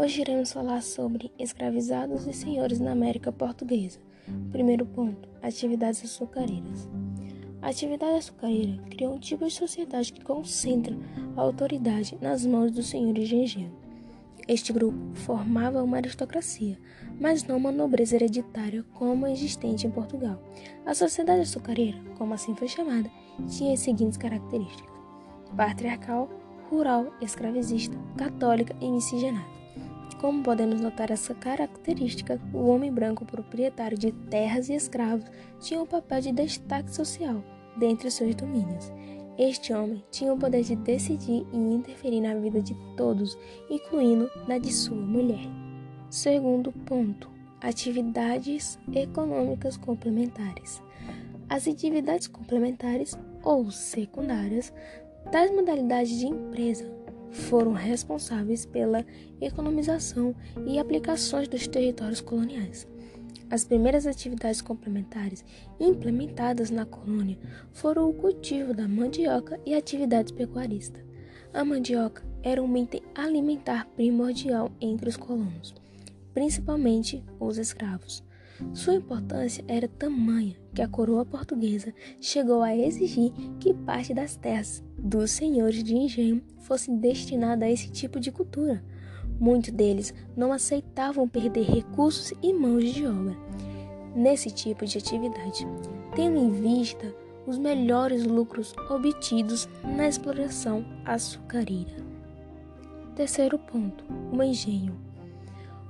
Hoje iremos falar sobre escravizados e senhores na América Portuguesa. Primeiro ponto: atividades açucareiras. A atividade açucareira criou um tipo de sociedade que concentra a autoridade nas mãos dos senhores de engenho. Este grupo formava uma aristocracia, mas não uma nobreza hereditária como a existente em Portugal. A sociedade açucareira, como assim foi chamada, tinha as seguintes características: patriarcal, rural, escravizista, católica e miscigenada. Como podemos notar essa característica, o homem branco proprietário de terras e escravos tinha um papel de destaque social dentre os seus domínios. Este homem tinha o poder de decidir e interferir na vida de todos, incluindo na de sua mulher. Segundo ponto: atividades econômicas complementares. As atividades complementares ou secundárias das modalidades de empresa foram responsáveis pela economização e aplicações dos territórios coloniais. As primeiras atividades complementares implementadas na colônia foram o cultivo da mandioca e atividades pecuaristas. A mandioca era um item alimentar primordial entre os colonos, principalmente os escravos. Sua importância era tamanha que a coroa portuguesa chegou a exigir que parte das terras dos senhores de engenho fosse destinada a esse tipo de cultura. Muitos deles não aceitavam perder recursos e mãos de obra nesse tipo de atividade, tendo em vista os melhores lucros obtidos na exploração açucareira. Terceiro ponto: o engenho.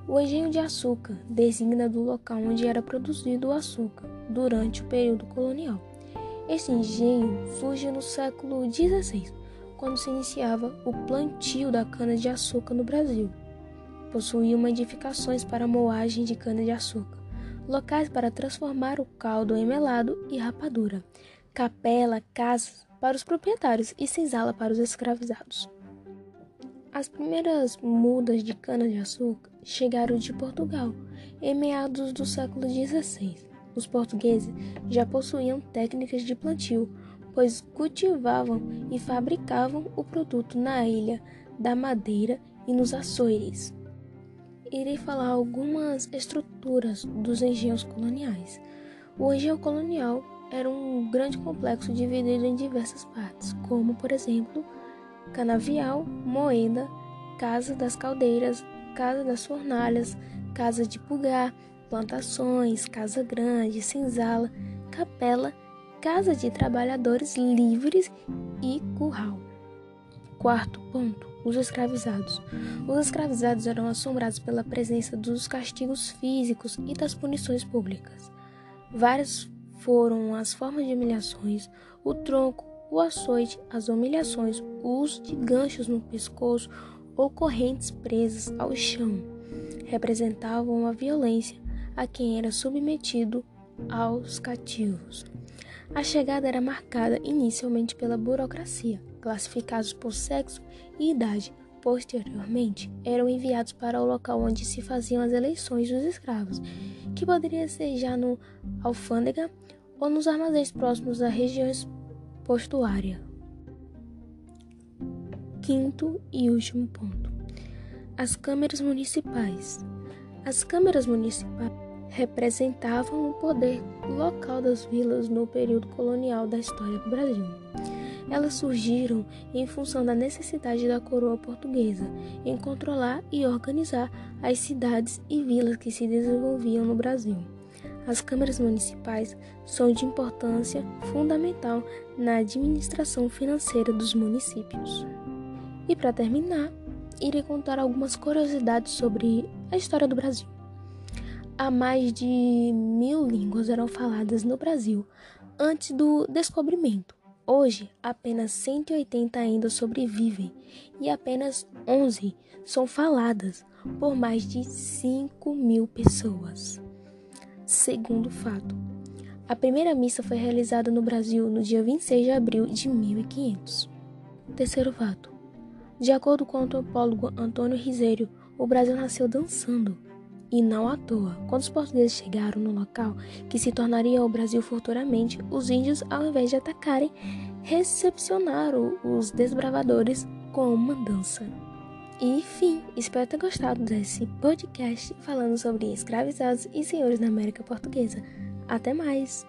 O engenho de açúcar designa do local onde era produzido o açúcar durante o período colonial. Esse engenho surge no século XVI, quando se iniciava o plantio da cana-de-açúcar no Brasil. Possuía edificações para moagem de cana-de-açúcar, locais para transformar o caldo em melado e rapadura, capela, casas para os proprietários e senzala para os escravizados. As primeiras mudas de cana-de-açúcar chegaram de Portugal em meados do século XVI. Os portugueses já possuíam técnicas de plantio, pois cultivavam e fabricavam o produto na ilha da Madeira e nos Açores. Irei falar algumas estruturas dos engenhos coloniais. O engenho colonial era um grande complexo dividido em diversas partes, como, por exemplo, canavial, moeda, casa das caldeiras, casa das fornalhas, casa de pulgar, plantações, casa grande, senzala, capela, casa de trabalhadores livres e curral. Quarto ponto: os escravizados. Os escravizados eram assombrados pela presença dos castigos físicos e das punições públicas. Várias foram as formas de humilhações, o tronco, o açoite, as humilhações, o uso de ganchos no pescoço ou correntes presas ao chão representavam a violência a quem era submetido aos cativos. A chegada era marcada inicialmente pela burocracia, classificados por sexo e idade. Posteriormente, eram enviados para o local onde se faziam as eleições dos escravos, que poderia ser já no alfândega ou nos armazéns próximos às regiões postuária. Quinto e último ponto: as câmeras municipais. As câmeras municipais representavam o poder local das vilas no período colonial da história do Brasil. Elas surgiram em função da necessidade da coroa portuguesa em controlar e organizar as cidades e vilas que se desenvolviam no Brasil. As câmaras municipais são de importância fundamental na administração financeira dos municípios. E para terminar, irei contar algumas curiosidades sobre a história do Brasil. Há mais de mil línguas eram faladas no Brasil antes do descobrimento. Hoje, apenas 180 ainda sobrevivem e apenas 11 são faladas por mais de 5 mil pessoas. Segundo fato, a primeira missa foi realizada no Brasil no dia 26 de abril de 1500. Terceiro fato, de acordo com o antropólogo Antônio Risério, o Brasil nasceu dançando. E não à toa, quando os portugueses chegaram no local que se tornaria o Brasil futuramente, os índios, ao invés de atacarem, recepcionaram os desbravadores com uma dança. E fim, espero ter gostado desse podcast falando sobre escravizados e senhores na América Portuguesa. Até mais!